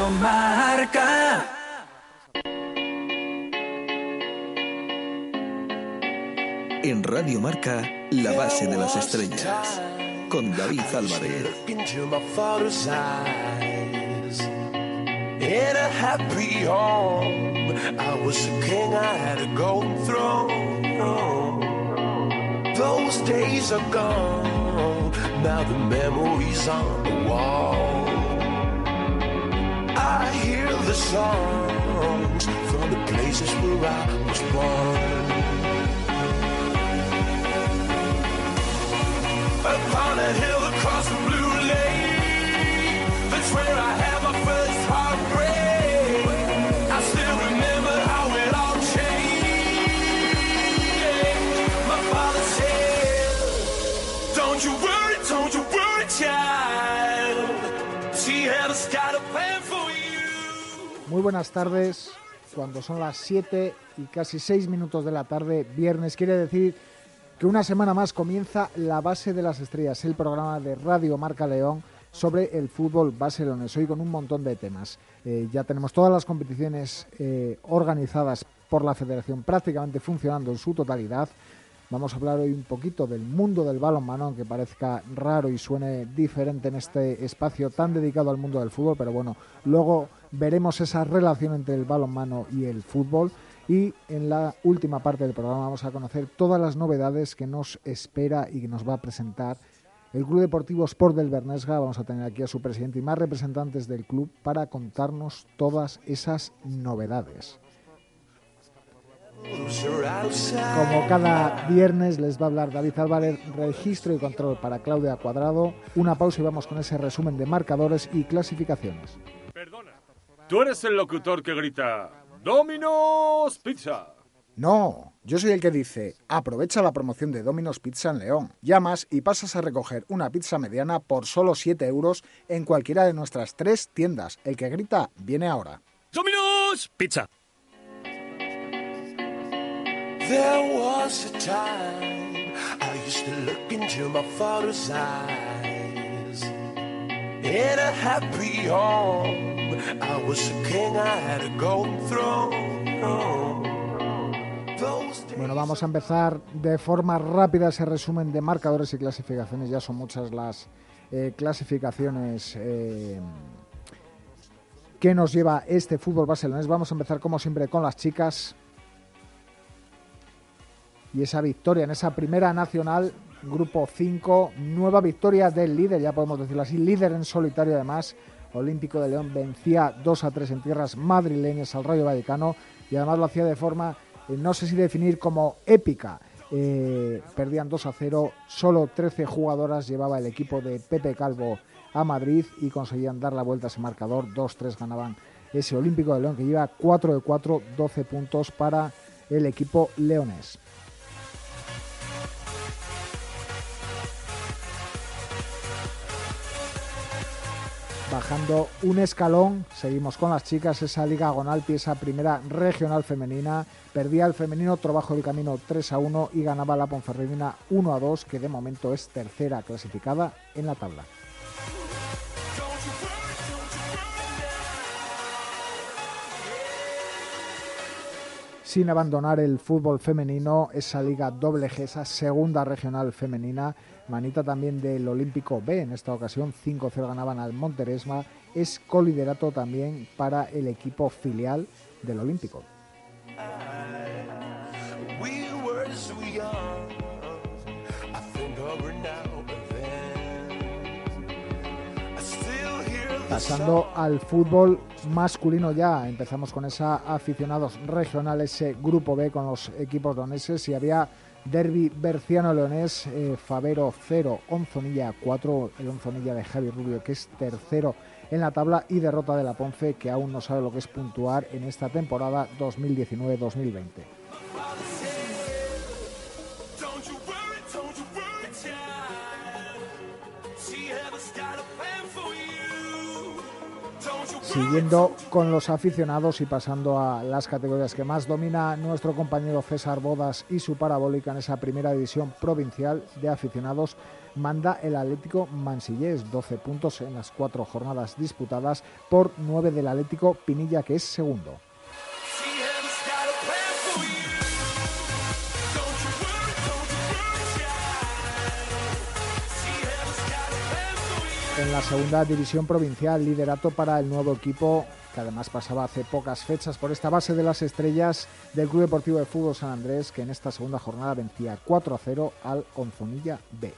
Radio Marca. En Radio Marca, la base de las estrellas. Con David Álvarez. In a happy home, I was a king, I had a golden throne. Those days are gone, now the memories on the wall. I hear the songs from the places where I was born. Upon a hill across the blue lake, that's where I had my first Buenas tardes. Cuando son las 7 y casi 6 minutos de la tarde, viernes, quiere decir que una semana más comienza La Base de las Estrellas, el programa de Radio Marca León sobre el fútbol barcelonés. Hoy con un montón de temas. Eh, ya tenemos todas las competiciones eh, organizadas por la federación prácticamente funcionando en su totalidad. Vamos a hablar hoy un poquito del mundo del balonmano, aunque parezca raro y suene diferente en este espacio tan dedicado al mundo del fútbol, pero bueno, luego veremos esa relación entre el balonmano y el fútbol. Y en la última parte del programa vamos a conocer todas las novedades que nos espera y que nos va a presentar el Club Deportivo Sport del Bernesga. Vamos a tener aquí a su presidente y más representantes del club para contarnos todas esas novedades. Como cada viernes les va a hablar David Álvarez, registro y control para Claudia Cuadrado. Una pausa y vamos con ese resumen de marcadores y clasificaciones. Perdona, tú eres el locutor que grita Domino's Pizza. No, yo soy el que dice, aprovecha la promoción de Domino's Pizza en León. Llamas y pasas a recoger una pizza mediana por solo 7 euros en cualquiera de nuestras tres tiendas. El que grita, viene ahora. Domino's Pizza. There was a time I used to look into my father's eyes. In a happy home, I was a king, I had a golden throne. Those days Bueno, vamos a empezar de forma rápida ese resumen de marcadores y clasificaciones. Ya son muchas las eh, clasificaciones eh, que nos lleva este fútbol barcelonés. Vamos a empezar como siempre con las chicas. Y esa victoria en esa primera nacional, grupo 5, nueva victoria del líder, ya podemos decirlo así, líder en solitario además. Olímpico de León vencía 2 a 3 en tierras madrileñas al Rayo Vallecano y además lo hacía de forma, eh, no sé si definir como épica. Eh, perdían 2 a 0, solo 13 jugadoras llevaba el equipo de Pepe Calvo a Madrid y conseguían dar la vuelta a ese marcador. 2-3 ganaban ese Olímpico de León que lleva 4 de 4, 12 puntos para el equipo leonés. Bajando un escalón, seguimos con las chicas, esa Liga Gonalpi, esa primera regional femenina. Perdía el femenino trabajo del camino 3 a 1 y ganaba la Ponferradina 1 a 2, que de momento es tercera clasificada en la tabla. Sin abandonar el fútbol femenino, esa liga doble G, esa segunda regional femenina, manita también del Olímpico B, en esta ocasión 5-0 ganaban al Monteresma, es coliderato también para el equipo filial del Olímpico. Pasando al fútbol masculino ya, empezamos con esa aficionados regionales, ese grupo B con los equipos leoneses y había derby berciano-leonés, eh, Favero 0, Onzonilla 4, el Onzonilla de Javi Rubio que es tercero en la tabla y derrota de la Ponce que aún no sabe lo que es puntuar en esta temporada 2019-2020. Siguiendo con los aficionados y pasando a las categorías que más domina nuestro compañero César Bodas y su parabólica en esa primera división provincial de aficionados, manda el Atlético Mansillés, 12 puntos en las cuatro jornadas disputadas por 9 del Atlético Pinilla, que es segundo. En la segunda división provincial, liderato para el nuevo equipo que además pasaba hace pocas fechas por esta base de las estrellas del Club Deportivo de Fútbol San Andrés, que en esta segunda jornada vencía 4 a 0 al Onzonilla B.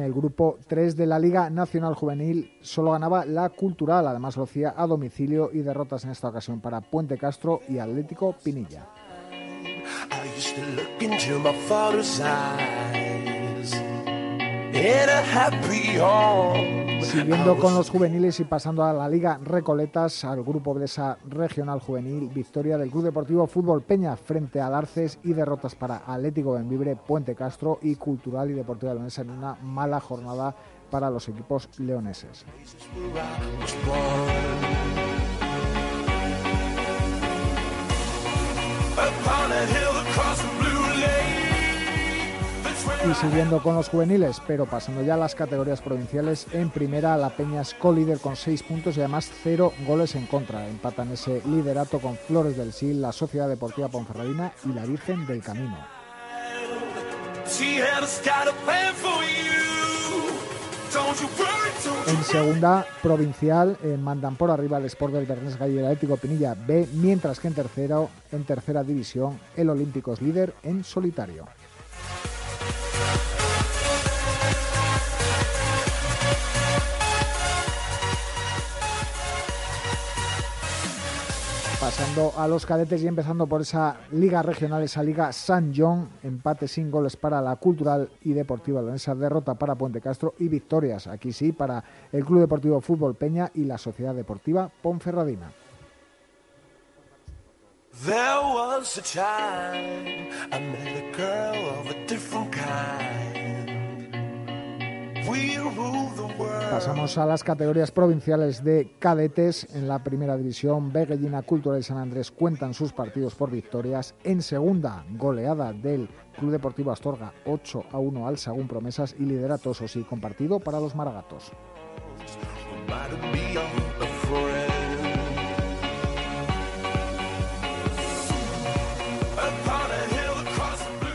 en el grupo 3 de la Liga Nacional Juvenil. Solo ganaba la Cultural, además lo hacía a domicilio y derrotas en esta ocasión para Puente Castro y Atlético Pinilla. Siguiendo con los juveniles y pasando a la Liga Recoletas, al grupo de esa regional juvenil, victoria del Club Deportivo Fútbol Peña frente al Arces y derrotas para Atlético Benvibre, Puente Castro y Cultural y Deportiva Leonesa en una mala jornada para los equipos leoneses. Y siguiendo con los juveniles, pero pasando ya a las categorías provinciales, en primera la Peña es co-líder con seis puntos y además cero goles en contra. Empatan ese liderato con Flores del Sil, la Sociedad Deportiva Ponferradina y la Virgen del Camino. En segunda provincial eh, mandan por arriba el Sport del Bernés Gallo y el Atlético Pinilla B, mientras que en, tercero, en tercera división el Olímpico es líder en solitario. A los cadetes y empezando por esa liga regional, esa liga San John, empate sin goles para la Cultural y Deportiva Leonesa, derrota para Puente Castro y victorias, aquí sí, para el Club Deportivo Fútbol Peña y la Sociedad Deportiva Ponferradina. Pasamos a las categorías provinciales de cadetes. En la primera división, Beguellina Cultural San Andrés cuentan sus partidos por victorias. En segunda, goleada del Club Deportivo Astorga 8 a 1 al Sagún Promesas y liderato, eso sí, compartido para los Maragatos.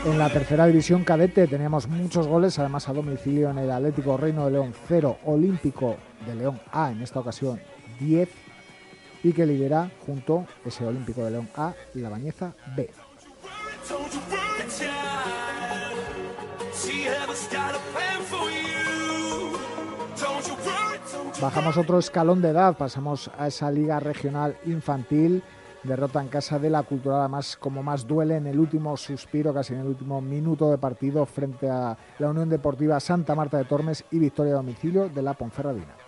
En la tercera división cadete. Teníamos muchos goles, además a domicilio en el Atlético Reino de León 0, Olímpico de León A, en esta ocasión 10, y que lidera junto ese Olímpico de León A, la Bañeza B. Bajamos otro escalón de edad, pasamos a esa liga regional infantil derrota en casa de la Cultural, más como más duele en el último suspiro, casi en el último minuto de partido frente a la Unión Deportiva Santa Marta de Tormes y victoria a domicilio de la Ponferradina.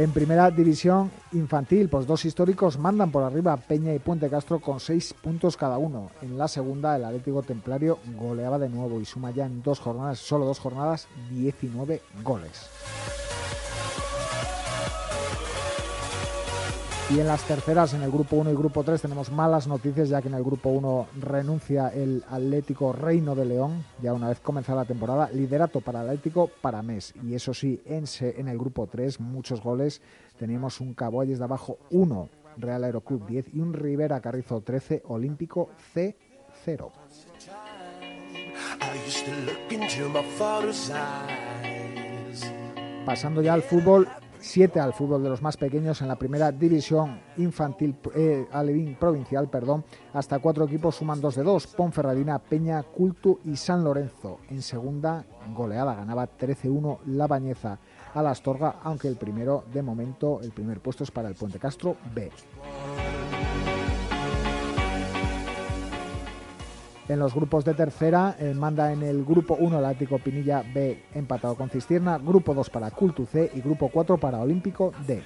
En primera división infantil, pues dos históricos mandan por arriba Peña y Puente Castro con seis puntos cada uno. En la segunda, el Atlético Templario goleaba de nuevo y suma ya en dos jornadas, solo dos jornadas, 19 goles. Y en las terceras, en el grupo 1 y grupo 3, tenemos malas noticias, ya que en el grupo 1 renuncia el Atlético Reino de León, ya una vez comenzada la temporada, liderato para Atlético para mes. Y eso sí, en, en el grupo 3, muchos goles. Teníamos un Caboyes de abajo 1, Real Aeroclub 10 y un Rivera Carrizo 13, Olímpico C 0. Pasando ya al fútbol, 7 al fútbol de los más pequeños en la primera división infantil eh, alevín provincial, perdón, hasta cuatro equipos suman dos de dos, Ponferradina, Peña, Culto y San Lorenzo. En segunda goleada ganaba 13-1 la Bañeza a la Astorga, aunque el primero de momento, el primer puesto es para el Puente Castro B. En los grupos de tercera eh, manda en el grupo 1 el Ático Pinilla B empatado con Cistierna, grupo 2 para Cultu C y grupo 4 para Olímpico D.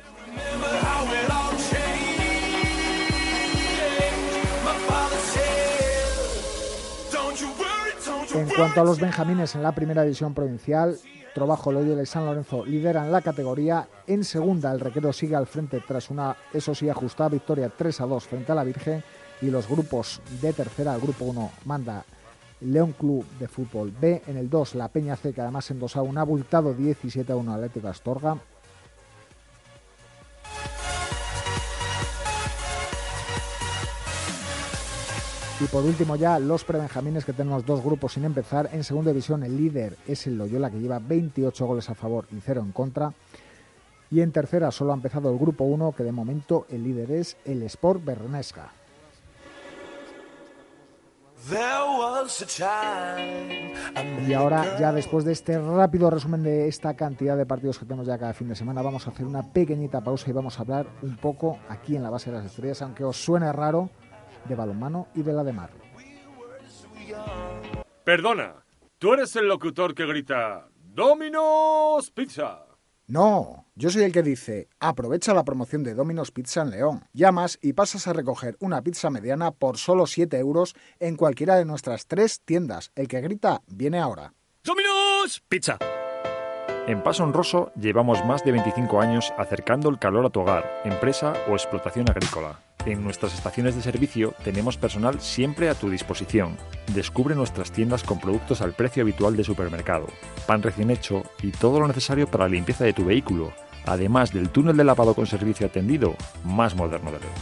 En cuanto a los benjamines en la primera división provincial, Trobajo, Loyola y San Lorenzo lideran la categoría. En segunda, el Requero sigue al frente tras una, eso sí, ajustada victoria 3 a 2 frente a la Virgen. Y los grupos de tercera, el grupo 1 manda León Club de Fútbol B. En el 2, la Peña C, que además endosaba un abultado 17 a 1 Atlético Astorga. Y por último ya los prebenjamines que tenemos dos grupos sin empezar. En segunda división el líder es el Loyola que lleva 28 goles a favor y 0 en contra. Y en tercera solo ha empezado el grupo 1 que de momento el líder es el Sport Bernesca. Y ahora, ya después de este rápido resumen de esta cantidad de partidos que tenemos ya cada fin de semana, vamos a hacer una pequeñita pausa y vamos a hablar un poco aquí en la base de las estrellas, aunque os suene raro, de balonmano y de la de mar. Perdona, tú eres el locutor que grita Domino's Pizza. No, yo soy el que dice, aprovecha la promoción de Domino's Pizza en León. Llamas y pasas a recoger una pizza mediana por solo 7 euros en cualquiera de nuestras tres tiendas. El que grita viene ahora. ¡Domino's Pizza! En Paso Honroso llevamos más de 25 años acercando el calor a tu hogar, empresa o explotación agrícola. En nuestras estaciones de servicio tenemos personal siempre a tu disposición. Descubre nuestras tiendas con productos al precio habitual de supermercado, pan recién hecho y todo lo necesario para la limpieza de tu vehículo, además del túnel de lavado con servicio atendido más moderno de León.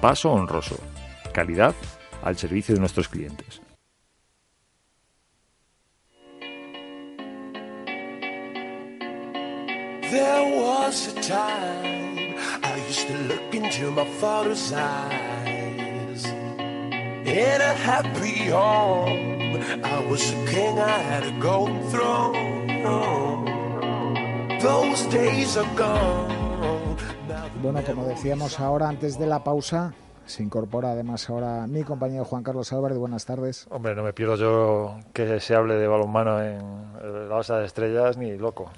Paso honroso. Calidad al servicio de nuestros clientes. There was a time I used to look into my father's eyes. In a happy home, I was a king, I had a golden throne. Those days are gone. Bueno, como decíamos ahora antes de la pausa, se incorpora además ahora mi compañero Juan Carlos Álvarez. Buenas tardes. Hombre, no me pierdo yo que se hable de balonmano en la base de estrellas ni loco.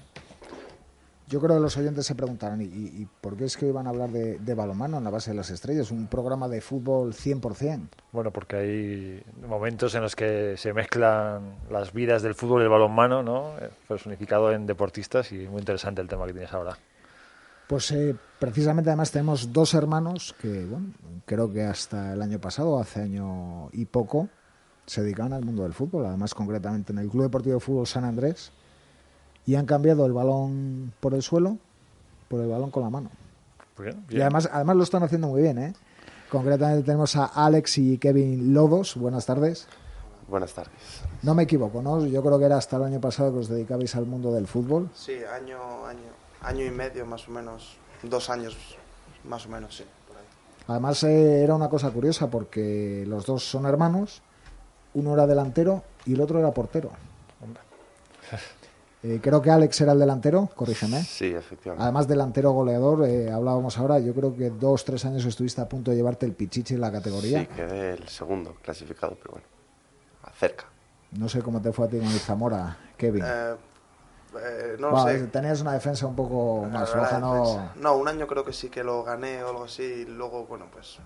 Yo creo que los oyentes se preguntarán, ¿y, y por qué es que iban a hablar de, de, balonmano en la base de las estrellas? Un programa de fútbol 100%. Bueno, porque hay momentos en los que se mezclan las vidas del fútbol y el balonmano, ¿no? Personificado en deportistas y muy interesante el tema que tienes ahora. Pues eh, precisamente además tenemos dos hermanos que, bueno, creo que hasta el año pasado, hace año y poco, se dedicaban al mundo del fútbol, además concretamente en el Club Deportivo de Fútbol San Andrés, y han cambiado el balón por el suelo por el balón con la mano. Bien, bien. Y además, además lo están haciendo muy bien, ¿eh? Concretamente tenemos a Alex y Kevin Lodos. Buenas tardes. Buenas tardes. No me equivoco, ¿no? Yo creo que era hasta el año pasado que os dedicabais al mundo del fútbol. Sí, año, año, año y medio más o menos, dos años más o menos, sí. Por ahí. Además eh, era una cosa curiosa porque los dos son hermanos, uno era delantero y el otro era portero. Eh, creo que Alex era el delantero, corrígeme. Sí, efectivamente. Además delantero goleador, eh, hablábamos ahora, yo creo que dos, tres años estuviste a punto de llevarte el pichichi en la categoría. Sí, quedé el segundo clasificado, pero bueno, cerca. No sé cómo te fue a ti con el Zamora, Kevin. Eh, no Bueno, sé. Tenías una defensa un poco más floja, ¿no? no, un año creo que sí que lo gané o algo así, y luego, bueno, pues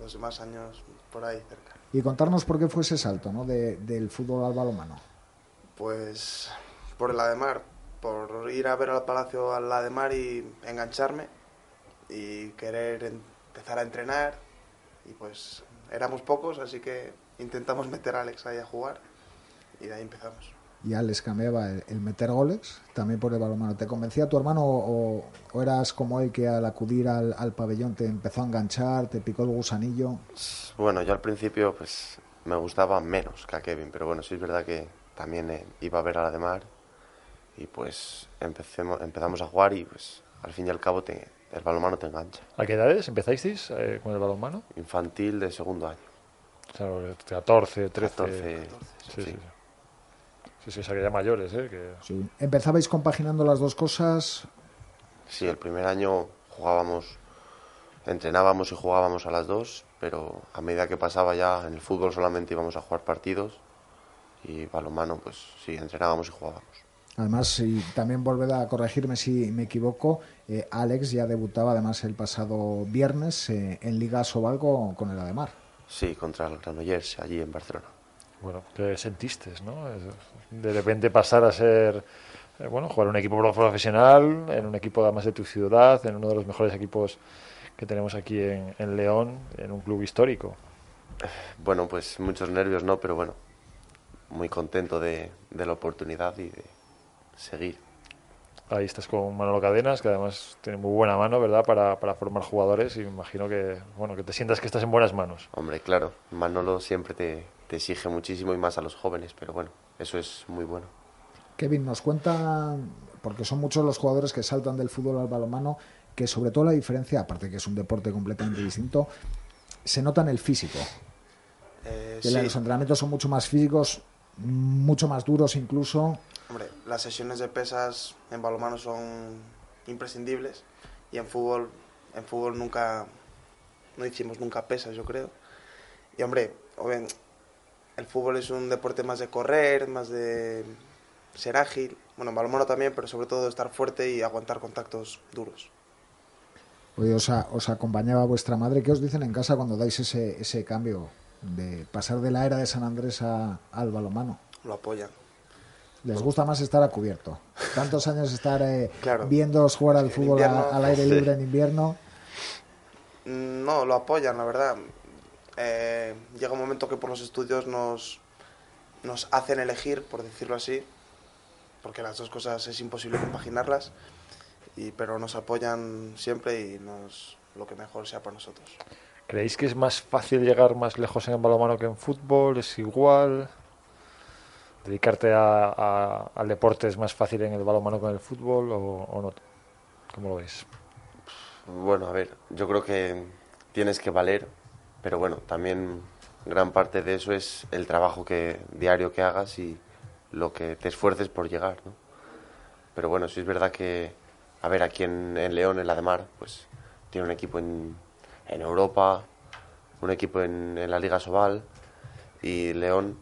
los demás años por ahí cerca. Y contarnos por qué fue ese salto, ¿no? De- del fútbol al balonmano. Pues por el Ademar, por ir a ver al Palacio al Ademar y engancharme y querer empezar a entrenar y pues éramos pocos, así que intentamos meter a Alex ahí a jugar y de ahí empezamos. Ya les cambiaba el, el meter goles, también por el balonmano. ¿Te convencía tu hermano o, o eras como él que al acudir al, al pabellón te empezó a enganchar, te picó el gusanillo? Bueno, yo al principio pues me gustaba menos que a Kevin, pero bueno, sí es verdad que también eh, iba a ver al Ademar y pues empecemos, empezamos a jugar y pues al fin y al cabo te, el balonmano te engancha. ¿A qué edades empezáis eh, con el balonmano? Infantil de segundo año. Claro, 14, 13. 14, sí, sí. sí. Sí, sí, o sea que ya mayores, ¿eh? Que... Sí. ¿Empezabais compaginando las dos cosas? Sí, el primer año jugábamos, entrenábamos y jugábamos a las dos, pero a medida que pasaba ya en el fútbol solamente íbamos a jugar partidos y balonmano pues sí, entrenábamos y jugábamos. Además, y también volver a corregirme si me equivoco, eh, Alex ya debutaba además el pasado viernes eh, en Liga Sobal con, con el Ademar. Sí, contra el Granollers allí en Barcelona. Bueno, ¿qué sentiste, no? De repente pasar a ser, eh, bueno, jugar en un equipo profesional, en un equipo además de tu ciudad, en uno de los mejores equipos que tenemos aquí en, en León, en un club histórico. Bueno, pues muchos nervios, ¿no? Pero bueno, muy contento de, de la oportunidad y de seguir. Ahí estás con Manolo Cadenas, que además tiene muy buena mano, ¿verdad?, para, para, formar jugadores y me imagino que, bueno, que te sientas que estás en buenas manos. Hombre, claro, Manolo siempre te, te exige muchísimo y más a los jóvenes, pero bueno, eso es muy bueno. Kevin, nos cuenta, porque son muchos los jugadores que saltan del fútbol al balonmano, que sobre todo la diferencia, aparte que es un deporte completamente distinto, se nota en el físico. Eh, sí. Los entrenamientos son mucho más físicos, mucho más duros incluso. Hombre, las sesiones de pesas en balonmano son imprescindibles y en fútbol, en fútbol nunca, no hicimos nunca pesas, yo creo. Y hombre, el fútbol es un deporte más de correr, más de ser ágil. Bueno, en balonmano también, pero sobre todo estar fuerte y aguantar contactos duros. Hoy os, a, os acompañaba vuestra madre. ¿Qué os dicen en casa cuando dais ese, ese cambio de pasar de la era de San Andrés a, al balonmano? Lo apoyan. Les gusta más estar a cubierto. Tantos años estar eh, claro. viendo jugar al fútbol invierno, a, al aire sí. libre en invierno. No, lo apoyan, la verdad. Eh, llega un momento que por los estudios nos, nos hacen elegir, por decirlo así, porque las dos cosas es imposible compaginarlas, y, pero nos apoyan siempre y nos, lo que mejor sea para nosotros. ¿Creéis que es más fácil llegar más lejos en el balonmano que en fútbol? ¿Es igual? ¿Dedicarte a, al deporte es más fácil en el balonmano que en el fútbol o, no? ¿Cómo lo veis? Bueno, a ver, yo creo que tienes que valer, pero bueno, también gran parte de eso es el trabajo que diario que hagas y lo que te esfuerces por llegar, ¿no? Pero bueno, sí es verdad que, a ver, aquí en, en León, en la de Mar, pues tiene un equipo en, en Europa, un equipo en, en, la Liga Sobal y León,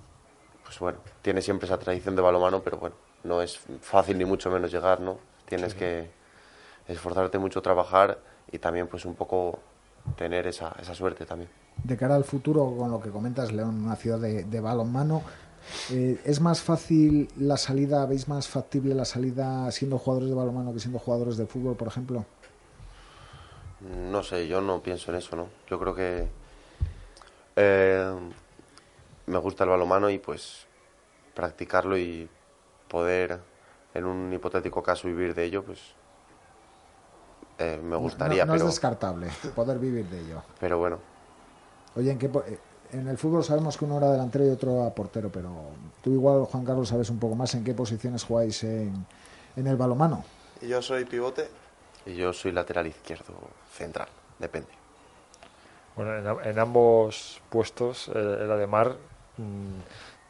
pues bueno, tiene siempre esa tradición de balomano, pero bueno, no es fácil ni mucho menos llegar, ¿no? Tienes sí. que esforzarte mucho, trabajar y también pues un poco tener esa, esa suerte también. De cara al futuro, con lo que comentas, León, una ciudad de, de balonmano, eh, ¿es más fácil la salida, veis más factible la salida siendo jugadores de balonmano que siendo jugadores de fútbol, por ejemplo? No sé, yo no pienso en eso, ¿no? Yo creo que eh, me gusta el balonmano y pues practicarlo y poder en un hipotético caso vivir de ello, pues eh, me gustaría. No, no, no pero, es descartable poder vivir de ello. Pero bueno. Oye, ¿en, qué, en el fútbol sabemos que uno era delantero y otro a portero, pero tú igual, Juan Carlos, sabes un poco más en qué posiciones jugáis en, en el balomano. Yo soy pivote. Y yo soy lateral izquierdo central, depende. Bueno, en, en ambos puestos, el, el Ademar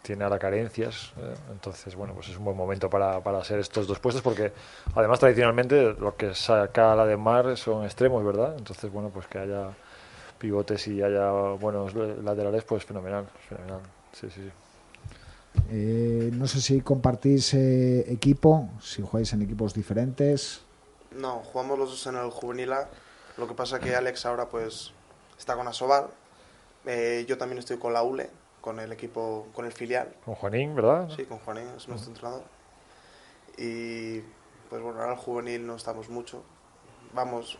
tiene ahora carencias, eh, entonces, bueno, pues es un buen momento para, para ser estos dos puestos, porque además tradicionalmente lo que saca la Ademar son extremos, ¿verdad? Entonces, bueno, pues que haya pivotes y haya buenos laterales, pues fenomenal, fenomenal. Sí, sí, sí. Eh, no sé si compartís eh, equipo, si jugáis en equipos diferentes. No, jugamos los dos en el juvenil A. Lo que pasa que Alex ahora pues está con Asobal. Eh, yo también estoy con la ULE, con el equipo, con el filial. Con Juanín, ¿verdad? Sí, con Juanín, es nuestro uh -huh. entrenador. Y pues bueno, ahora el juvenil no estamos mucho. Vamos,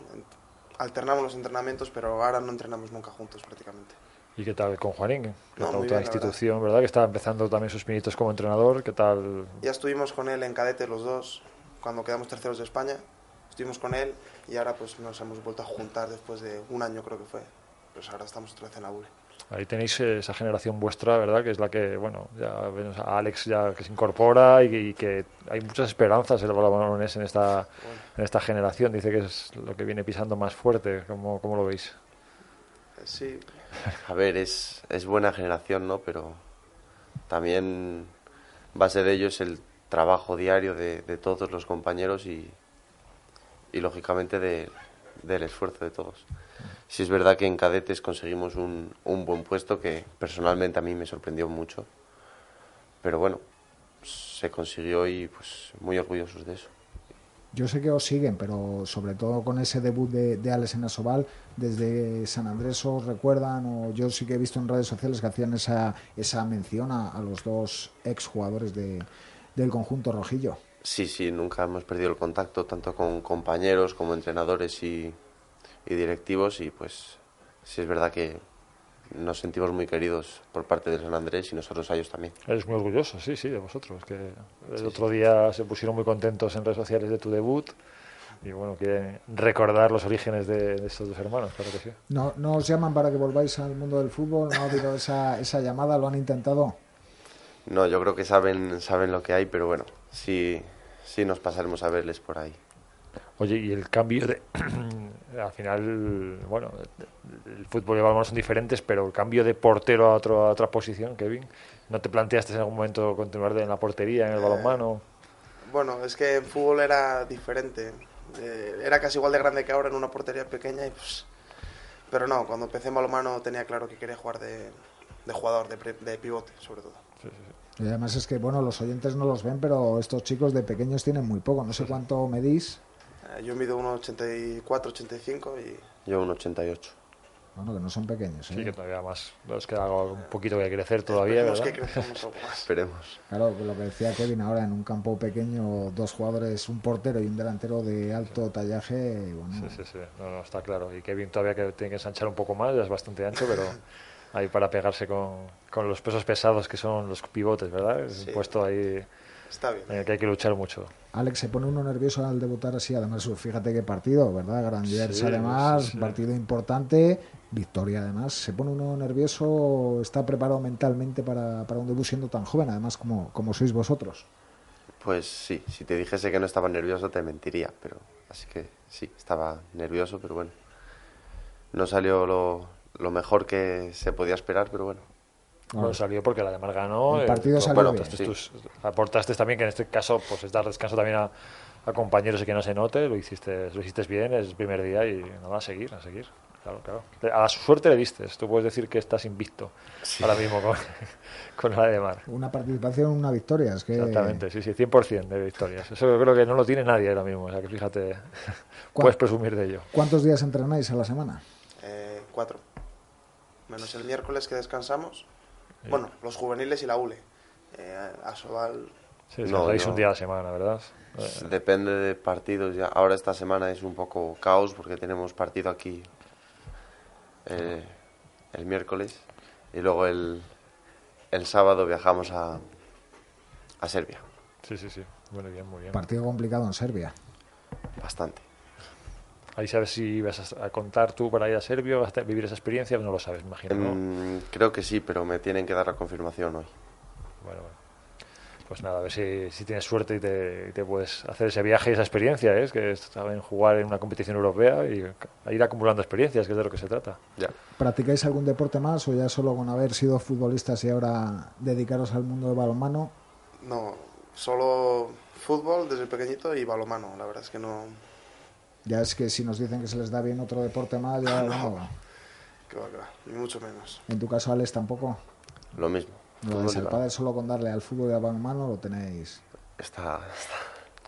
alternamos los entrenamientos, pero ahora no entrenamos nunca juntos prácticamente. ¿Y qué tal con Juanín? No, otra institución, verdad. ¿verdad? Que está empezando también sus pinitos como entrenador. ¿Qué tal? Ya estuvimos con él en cadete los dos, cuando quedamos terceros de España. Estuvimos con él y ahora pues nos hemos vuelto a juntar después de un año creo que fue. Pues ahora estamos otra vez en la ULE. Ahí tenéis esa generación vuestra, ¿verdad? Que es la que, bueno, ya vemos a Alex ya que se incorpora y, que hay muchas esperanzas en el balones en esta, en esta generación. Dice que es lo que viene pisando más fuerte. ¿Cómo, cómo lo veis? Sí. A ver, es, es buena generación, ¿no? Pero también base de ello es el trabajo diario de, de todos los compañeros y, y lógicamente de, del esfuerzo de todos. Si es verdad que en cadetes conseguimos un, un buen puesto que personalmente a mí me sorprendió mucho, pero bueno, se consiguió y pues muy orgullosos de eso. Yo sé que os siguen, pero sobre todo con ese debut de, de Alex en Asobal, desde San Andrés os recuerdan, o yo sí que he visto en redes sociales que hacían esa, esa mención a, a los dos exjugadores de, del conjunto rojillo. Sí, sí, nunca hemos perdido el contacto, tanto con compañeros como entrenadores y, y directivos, y pues sí es verdad que nos sentimos muy queridos por parte de San Andrés y nosotros a ellos también. Eres muy orgulloso, sí, sí, de vosotros. Que el otro día se pusieron muy contentos en redes sociales de tu debut y bueno, quieren recordar los orígenes de, de estos dos hermanos, claro que sí. ¿No, ¿No os llaman para que volváis al mundo del fútbol? ¿No ha habido esa, esa llamada? ¿Lo han intentado? No, yo creo que saben, saben lo que hay, pero bueno, sí, sí nos pasaremos a verles por ahí. Oye, y el cambio de. al final, bueno, el fútbol y el balonmano son diferentes, pero el cambio de portero a, otro, a otra posición, Kevin, ¿no te planteaste en algún momento continuar en la portería, en el balonmano? Bueno, es que en fútbol era diferente. Eh, era casi igual de grande que ahora en una portería pequeña y pues. Pero no, cuando empecé en balonmano tenía claro que quería jugar de, de jugador, de, pre- de pivote, sobre todo. Sí, sí, sí. Y además es que, bueno, los oyentes no los ven, pero estos chicos de pequeños tienen muy poco. No sé cuánto medís. Eh, yo mido 1,84, 85 y Yo un 88. Bueno, que no son pequeños. ¿eh? Sí, que todavía más. Es que algo un poquito que crecer todavía, esperemos ¿verdad? que crezcamos algo más. Esperemos. Claro, lo que decía Kevin ahora, en un campo pequeño, dos jugadores, un portero y un delantero de alto tallaje, y bueno, Sí, sí, sí. No, no, está claro. Y Kevin todavía que tiene que ensanchar un poco más, ya es bastante ancho, pero ahí para pegarse con, con los pesos pesados que son los pivotes, ¿verdad? Es Sí. un puesto ahí Está bien. en el que hay que luchar mucho. Alex se pone uno nervioso al debutar así. Además, fíjate qué partido, ¿verdad? Grandioso, Sí, además, sí, sí. partido importante, victoria además. Se pone uno nervioso, está preparado mentalmente para, para un debut siendo tan joven, además, como, como sois vosotros. Pues sí, si te dijese que no estaba nervioso te mentiría, pero así que sí, estaba nervioso, pero bueno. No salió lo, lo mejor que se podía esperar, pero bueno. Bueno, salió porque la de Mar ganó. El eh, partido salió aportaste bien. tus- aportaste también que en este caso pues es dar descanso también a, a compañeros y que no se note. Lo hiciste, lo hiciste bien, es el primer día y nada, a seguir, a seguir. Claro, claro. A la suerte le diste. Tú puedes decir que estás invicto ahora mismo con, con la de Mar. Una participación, una victoria. Es que Exactamente, sí, sí, 100% de victorias. Eso yo creo que no lo tiene nadie ahora mismo. O sea que fíjate, puedes presumir de ello. ¿Cuántos días entrenáis a la semana? Eh, cuatro. Menos el miércoles que descansamos. Bueno, los juveniles y la ULE. Eh, Asobal, Sí, No, no. un día a la semana, ¿verdad? Eh, Depende de partidos. Ya. Ahora esta semana es un poco caos porque tenemos partido aquí eh, el miércoles y luego el, el sábado viajamos a, a Serbia. Sí, sí, sí. Muy bien, muy bien. Partido complicado en Serbia. Bastante. Ahí sabes si vas a contar tú para ir a Serbia, vas a vivir esa experiencia, no lo sabes, imagino, ¿no? Mm, creo que sí, pero me tienen que dar la confirmación hoy. Bueno, bueno. Pues nada, a ver si, si tienes suerte y te, y te puedes hacer ese viaje y esa experiencia, ¿eh? es que saben jugar en una competición europea y a ir acumulando experiencias, que es de lo que se trata. Ya. ¿Practicáis algún deporte más o ya solo con haber sido futbolistas y ahora dedicaros al mundo del balonmano? no, solo fútbol desde pequeñito y balomano. La verdad es que no. Ya es que si nos dicen que se les da bien otro deporte más, ya bueno, Que va, que va, ni mucho menos. En tu caso, Alex, tampoco. Lo mismo. Lo de padre solo con darle al fútbol y al balonmano lo tenéis. Está,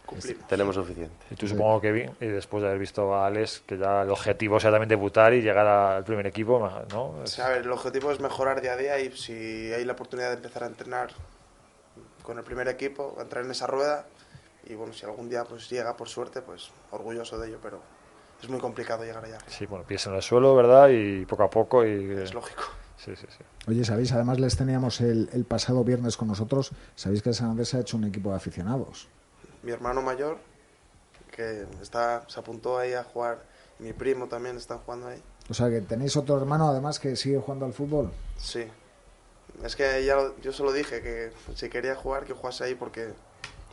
Cumplimos. tenemos suficiente. Y tú supongo que vi, y después de haber visto a Alex, que ya el objetivo sea también debutar y llegar al primer equipo, ¿no? O sea, a ver, el objetivo es mejorar día a día y si hay la oportunidad de empezar a entrenar con el primer equipo, entrar en esa rueda y bueno, si algún día pues llega por suerte, pues orgulloso de ello, pero es muy complicado llegar allá. Sí, bueno, pies en el suelo, ¿verdad? Y poco a poco y... Es lógico. Sí, sí, sí. Oye, ¿sabéis? Además les teníamos el, el pasado viernes con nosotros. ¿Sabéis que el San Andrés ha hecho un equipo de aficionados? Mi hermano mayor, que está, se apuntó ahí a jugar, y mi primo también están jugando ahí. O sea que tenéis otro hermano además que sigue jugando al fútbol. Sí. Es que ya lo- yo se lo dije que si quería jugar, que jugase ahí porque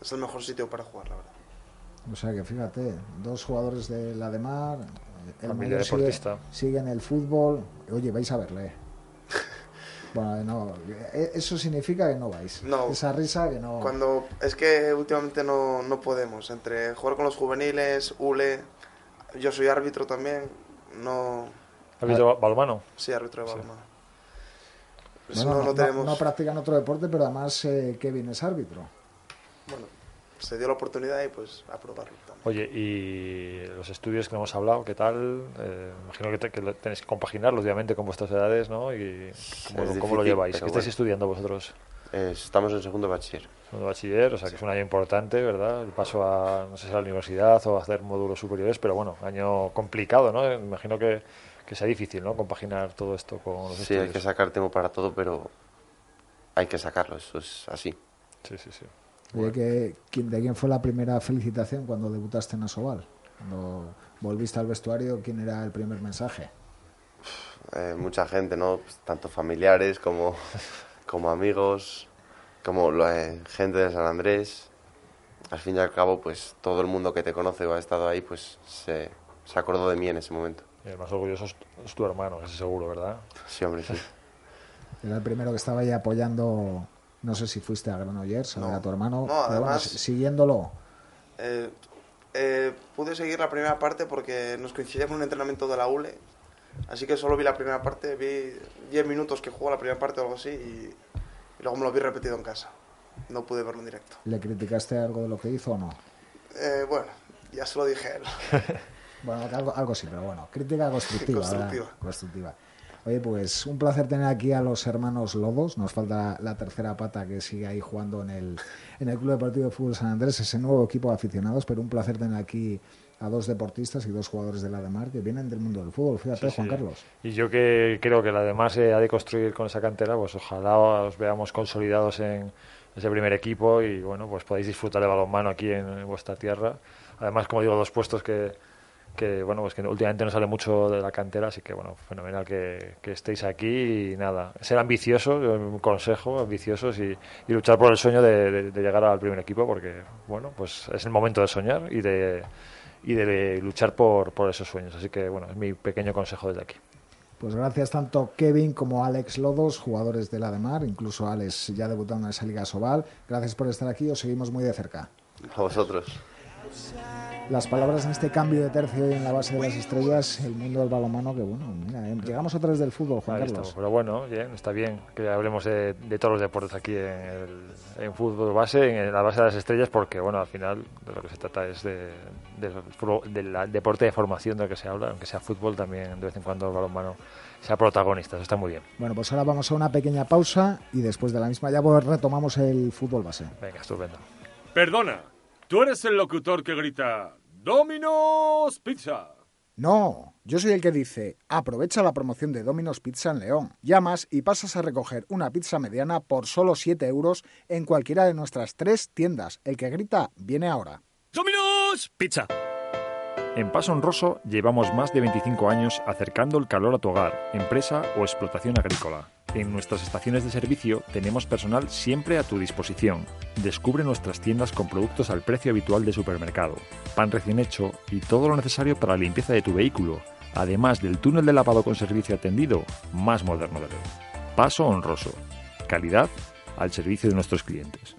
es el mejor sitio para jugar, la verdad. O sea que fíjate, dos jugadores de la de Mar, el Familia mayor sigue, deportista. sigue en el fútbol. Oye, vais a verle. Bueno, no, eh, eso significa que no vais. No. Esa risa que no. Cuando es que últimamente no, no podemos, entre jugar con los juveniles, ULE, yo soy árbitro también, no... ¿Has visto ba- balonmano? Sí, árbitro de balonmano. Pues Bueno, no, no, no no- tenemos... no practican otro deporte, pero además eh, Kevin es árbitro. Se dio la oportunidad y pues a probarlo también. Oye, y los estudios que hemos hablado, ¿qué tal? Eh, imagino que, te- que lo- tenéis que compaginarlo, obviamente, con vuestras edades, ¿no? ¿Y cómo, lo- cómo lo difícil, lleváis? ¿Qué estáis estudiando vosotros? Eh, estamos en segundo bachiller. Segundo bachiller, o sea que es un año importante, ¿verdad? El paso a, no sé si a la universidad o a hacer módulos superiores, pero bueno, año complicado, ¿no? Imagino que, que sea difícil, ¿no? Compaginar todo esto con los Sí, estudios. hay que sacar tiempo para todo, pero hay que sacarlo, eso es así. Sí, sí, sí. Oye, que, ¿quién- ¿de quién fue la primera felicitación cuando debutaste en Asobal? Cuando volviste al vestuario, ¿quién era el primer mensaje? Eh, mucha gente, ¿no? Pues, tanto familiares como, como amigos, como lo- eh, gente de San Andrés. Al fin y al cabo, pues todo el mundo que te conoce o ha estado ahí, pues se, se acordó de mí en ese momento. Y el más orgulloso es, es tu hermano, casi seguro, ¿verdad? Sí, hombre, sí. Era el primero que estaba ahí apoyando, no sé si fuiste a Granollers a ver a tu hermano, No, bueno, además- si- siguiéndolo. Eh, eh, pude seguir la primera parte porque nos coincidía con un entrenamiento de la ULE, así que solo vi la primera parte, vi 10 minutos que jugó la primera parte o algo así y, y luego me lo vi repetido en casa. No pude verlo en directo. ¿Le criticaste algo de lo que hizo o no? Eh, bueno, ya se lo dije a él. Bueno, algo, algo sí, pero bueno, crítica constructiva. Constructiva. Constructiva. Oye, pues un placer tener aquí a los hermanos Lobos. Nos falta la tercera pata que sigue ahí jugando en el, en el Club Deportivo de Fútbol San Andrés, ese nuevo equipo de aficionados, pero un placer tener aquí a dos deportistas y dos jugadores de la de Mar que vienen del mundo del fútbol. Fíjate, Sí, Juan sí. Carlos. Y yo que creo que además se ha de construir con esa cantera, pues ojalá os veamos consolidados en ese primer equipo y bueno, pues podáis disfrutar de balonmano aquí en, en vuestra tierra. Además, como digo, dos puestos que, que bueno, pues que últimamente no sale mucho de la cantera, así que bueno, fenomenal que, que estéis aquí y nada, ser ambiciosos, yo un consejo, ambiciosos y, y luchar por el sueño de, de- de llegar al primer equipo porque bueno, pues es el momento de soñar y de y de luchar por, por esos sueños. Así que bueno, es mi pequeño consejo desde aquí. Pues gracias tanto Kevin como Alex Lodos, jugadores de la de Mar, incluso Alex ya debutando en esa Liga Sobal. Gracias por estar aquí, os seguimos muy de cerca. A vosotros. Las palabras en este cambio de tercio y en la base de las estrellas, el mundo del balonmano, que bueno, mira, eh, llegamos otra vez del fútbol, Juan Ahí Carlos. estamos. Pero bueno, bien, está bien que hablemos de, de todos los deportes aquí en, el, en fútbol base, en la base de las estrellas, porque bueno, al final de lo que se trata es de, del fútbol- del deporte de formación del que se habla, aunque sea fútbol, también de vez en cuando el balonmano sea protagonista. Eso está muy bien. Bueno, pues ahora vamos a una pequeña pausa y después de la misma ya pues, retomamos el fútbol base. Venga, estupendo. Perdona, tú eres el locutor que grita Domino's Pizza. No, yo soy el que dice, aprovecha la promoción de Domino's Pizza en León. Llamas y pasas a recoger una pizza mediana por solo 7 euros en cualquiera de nuestras tres tiendas. El que grita, viene ahora. ¡Domino's Pizza! En Paso Honroso llevamos más de 25 años acercando el calor a tu hogar, empresa o explotación agrícola. En nuestras estaciones de servicio tenemos personal siempre a tu disposición. Descubre nuestras tiendas con productos al precio habitual de supermercado, pan recién hecho y todo lo necesario para la limpieza de tu vehículo, además del túnel de lavado con servicio atendido más moderno de León. Paso Honroso. Calidad al servicio de nuestros clientes.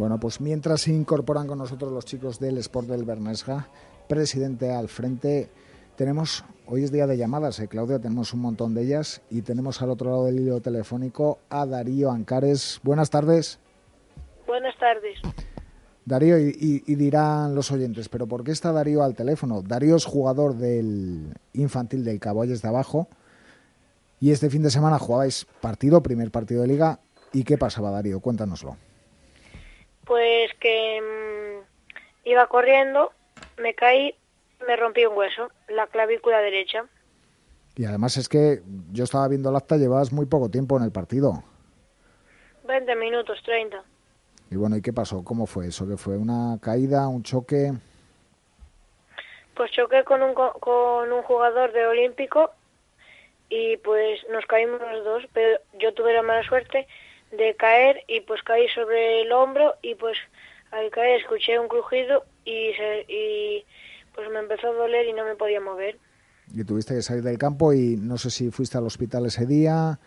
Bueno, pues mientras se incorporan con nosotros los chicos del Sport del Bernesga, presidente al frente, Tenemos, hoy es día de llamadas, eh, Claudia, tenemos un montón de ellas y tenemos al otro lado del hilo telefónico a Darío Ancares. Buenas tardes. Buenas tardes. Darío, y, y, dirán los oyentes, ¿pero por qué está Darío al teléfono? Darío es jugador del infantil del Caballes de Abajo y este fin de semana jugabais partido, primer partido de liga. ¿Y qué pasaba, Darío? Cuéntanoslo. Pues que mm, iba corriendo, me caí, me rompí un hueso, la clavícula derecha. Y además es que yo estaba viendo el acta, llevabas muy poco tiempo en el partido. 20 minutos, 30. Y bueno, ¿y qué pasó? ¿Cómo fue eso? ¿Que fue una caída, un choque? Pues choqué con un, con un jugador de Olímpico y pues nos caímos los dos, pero yo tuve la mala suerte de caer y pues caí sobre el hombro y pues al caer escuché un crujido y, y pues me empezó a doler y no me podía mover. Y tuviste que salir del campo y no sé si fuiste al hospital ese día.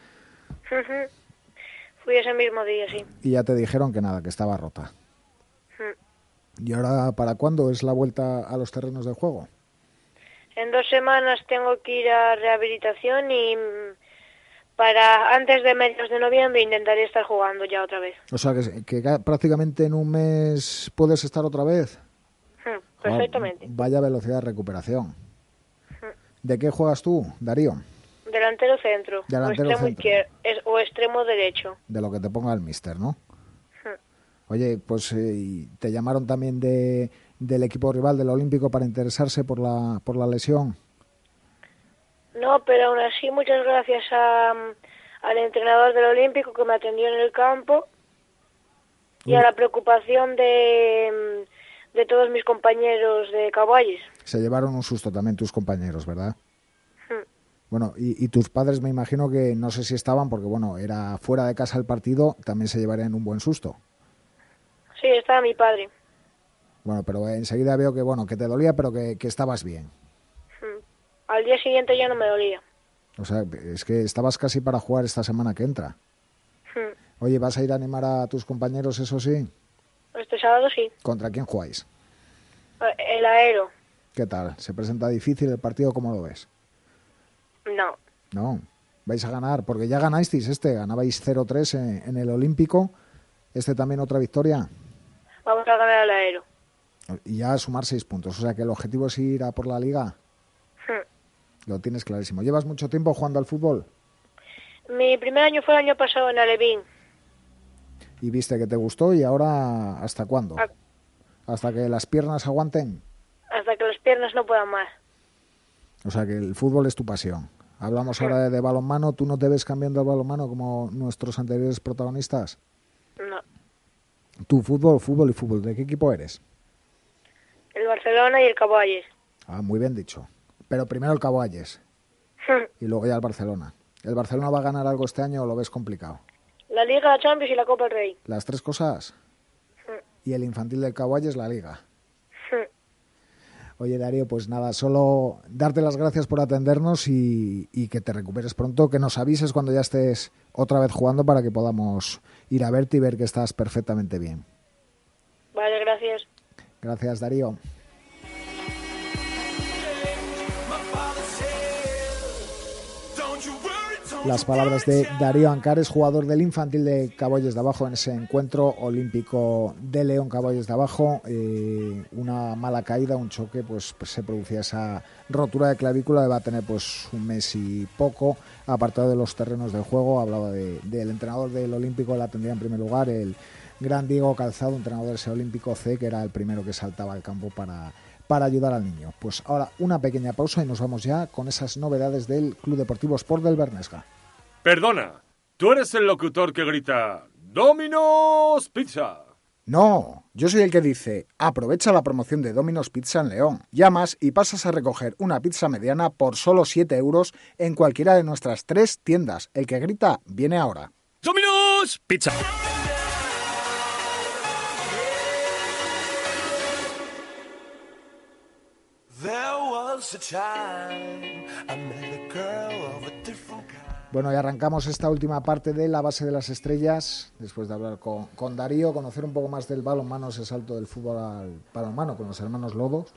Fui ese mismo día, sí. Y ya te dijeron que nada, que estaba rota. ¿Y ahora para cuándo es la vuelta a los terrenos de juego? En dos semanas tengo que ir a rehabilitación y para antes de mediados de noviembre intentaré estar jugando ya otra vez. O sea, que, que prácticamente en un mes puedes estar otra vez. Hmm, perfectamente. vaya velocidad de recuperación. Hmm. ¿De qué juegas tú, Darío? Delantero centro. Delantero o extremo centro. es, o extremo derecho. De lo que te ponga el mister, ¿no? Oye, pues eh, te llamaron también de, del equipo rival del Olímpico para interesarse por la, por la lesión. No, pero aún así muchas gracias a, al entrenador del Olímpico que me atendió en el campo y a la preocupación de, de todos mis compañeros de caballos. Se llevaron un susto también tus compañeros, ¿verdad? Bueno, y, y, tus padres me imagino que no sé si estaban, porque bueno, era fuera de casa el partido, también se llevarían un buen susto. Sí, estaba mi padre. Bueno, pero enseguida veo que bueno, que te dolía, pero que, que estabas bien. Al día siguiente ya no me dolía. O sea, es que estabas casi para jugar esta semana que entra. Oye, ¿vas a ir a animar a tus compañeros, eso sí? Este sábado sí. ¿Contra quién jugáis? El Aero. ¿Qué tal? ¿Se presenta difícil el partido? ¿Cómo lo ves? No. No. Vais a ganar, porque ya ganasteis este, ganabais 0-3 en, en, el Olímpico. Este también otra victoria. Vamos a ganar el Aero. Y ya sumar seis puntos. O sea que el objetivo es ir a por la liga. Lo tienes clarísimo. ¿Llevas mucho tiempo jugando al fútbol? Mi primer año fue el año pasado en Alevín. ¿Y viste que te gustó? ¿Y ahora hasta cuándo? A... ¿Hasta que las piernas aguanten? Hasta que las piernas no puedan más. O sea que el fútbol es tu pasión. Hablamos ahora de, de balonmano. ¿Tú no te ves cambiando el balonmano como nuestros anteriores protagonistas? No. ¿Tu fútbol, fútbol y fútbol? ¿De qué equipo eres? El Barcelona y el Caballes. Ah, muy bien dicho. Pero primero el Caballes y luego ya el Barcelona. ¿El Barcelona va a ganar algo este año o lo ves complicado? La Liga, la Champions y la Copa del Rey. ¿Las tres cosas? ¿Y el infantil del Caballes, la Liga? Oye, Darío, pues nada, solo darte las gracias por atendernos y, y, que te recuperes pronto, que nos avises cuando ya estés otra vez jugando para que podamos ir a verte y ver que estás perfectamente bien. Vale, gracias. Gracias, Darío. Las palabras de Darío Ancares, jugador del infantil de Caballos de Abajo en ese encuentro olímpico de León Caballos de Abajo. Eh, una mala caída, un choque, pues, pues, se producía esa rotura de clavícula, va a tener pues un mes y poco, apartado de los terrenos de juego. Hablaba de, del entrenador del Olímpico, la tendría en primer lugar, el gran Diego Calzado, entrenador de ese Olímpico C, que era el primero que saltaba al campo para para ayudar al niño. Pues ahora una pequeña pausa y nos vamos ya con esas novedades del Club Deportivo Sport del Bernesga. Perdona, tú eres el locutor que grita Domino's Pizza. No, yo soy el que dice, aprovecha la promoción de Domino's Pizza en León. Llamas y pasas a recoger una pizza mediana por solo 7 euros en cualquiera de nuestras tres tiendas. El que grita viene ahora. Domino's Pizza. Bueno, y arrancamos esta última parte de la base de las estrellas, después de hablar con, Darío, conocer un poco más del balonmano, ese salto del fútbol al balonmano con los hermanos Lodos.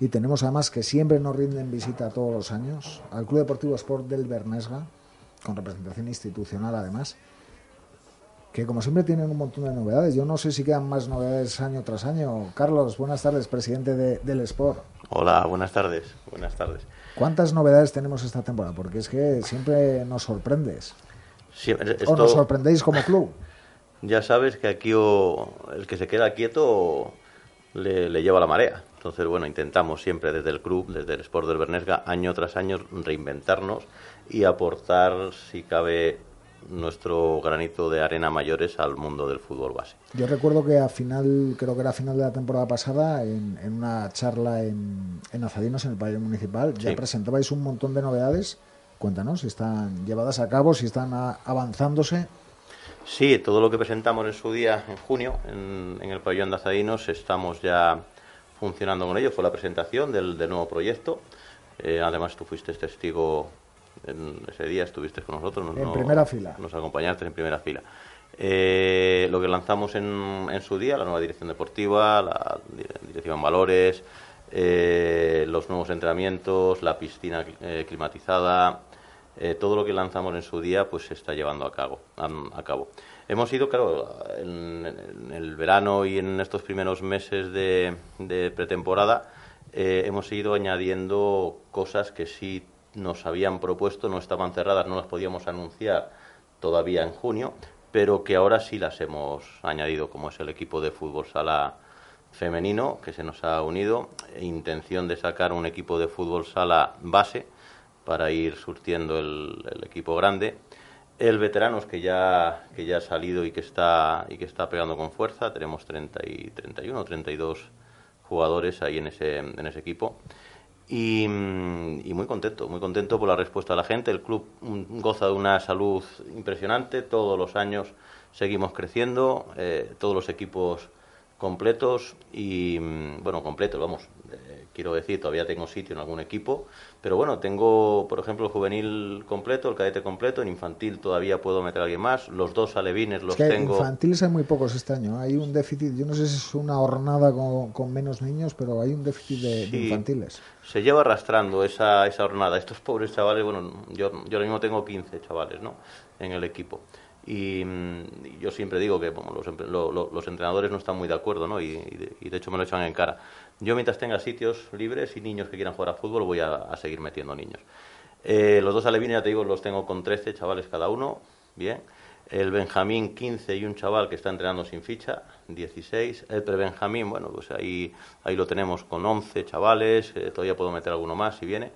Y tenemos además que siempre nos rinden visita todos los años al Club Deportivo Sport del Bernesga, con representación institucional además, que como siempre tienen un montón de novedades. Yo no sé si quedan más novedades año tras año. Carlos, buenas tardes, presidente de- del Sport. Hola, buenas tardes. Buenas tardes. ¿Cuántas novedades tenemos esta temporada? Porque es que siempre nos sorprendes. Sí, O nos sorprendéis como club. ya sabes que aquí o el que se queda quieto le, le lleva la marea. Entonces, bueno, intentamos siempre desde el club, desde el Sport del Bernesga, año tras año reinventarnos y aportar, si cabe, nuestro granito de arena mayores al mundo del fútbol base. Yo recuerdo que a final, creo que era a final de la temporada pasada, en, en una charla en, en Azadinos, en el pabellón municipal, ya Sí. presentabais un montón de novedades. Cuéntanos si están llevadas a cabo, si están a- avanzándose. Sí, todo lo que presentamos en su día, en junio, en, en el pabellón de Azadinos, estamos ya funcionando con ello. Fue la presentación del, del nuevo proyecto. Eh, además, tú fuiste testigo en ese día, estuviste con nosotros. En primera fila. Nos acompañaste en primera fila. Eh, lo que lanzamos en, en su día, la nueva dirección deportiva, la di- dirección en valores, eh, los nuevos entrenamientos, la piscina eh, climatizada, eh, todo lo que lanzamos en su día pues se está llevando a cabo. a cabo. Hemos ido, claro, en, en el verano y en estos primeros meses de, de pretemporada, hemos ido añadiendo cosas que sí nos habían propuesto, no estaban cerradas, no las podíamos anunciar todavía en junio, pero que ahora sí las hemos añadido, como es el equipo de fútbol sala femenino que se nos ha unido, intención de sacar un equipo de fútbol sala base para ir surtiendo el, equipo grande. El veteranos que ya, que ya ha salido y que está y que está pegando con fuerza, tenemos 30 y 31 o 32 jugadores ahí en ese, en ese equipo. Y, y muy contento, muy contento por la respuesta de la gente. El club goza de una salud impresionante, todos los años seguimos creciendo, eh, todos los equipos completos y, mm, bueno, completos, vamos, eh, quiero decir, todavía tengo sitio en algún equipo, pero bueno, tengo, por ejemplo, el juvenil completo, el cadete completo, en infantil todavía puedo meter a alguien más, los dos alevines los es que tengo... infantiles hay muy pocos este año. Hay un déficit, yo no sé si es una jornada con, con menos niños, pero hay un déficit de, infantiles. Se lleva arrastrando esa, esa jornada. Estos pobres chavales, bueno, yo, yo ahora mismo tengo 15 chavales, ¿no? En el equipo. Y, mm, y yo siempre digo que bueno, los, lo- lo- los entrenadores no están muy de acuerdo, ¿no? Y, y de hecho me lo echan en cara. Yo mientras tenga sitios libres y niños que quieran jugar a fútbol voy a, a seguir metiendo niños. Eh, los dos alevines, ya te digo, los tengo con 13 chavales cada uno, bien. El Benjamín 15 y un chaval que está entrenando sin ficha, 16. El prebenjamín, bueno, pues ahí, ahí lo tenemos con 11 chavales, eh, todavía puedo meter alguno más si viene.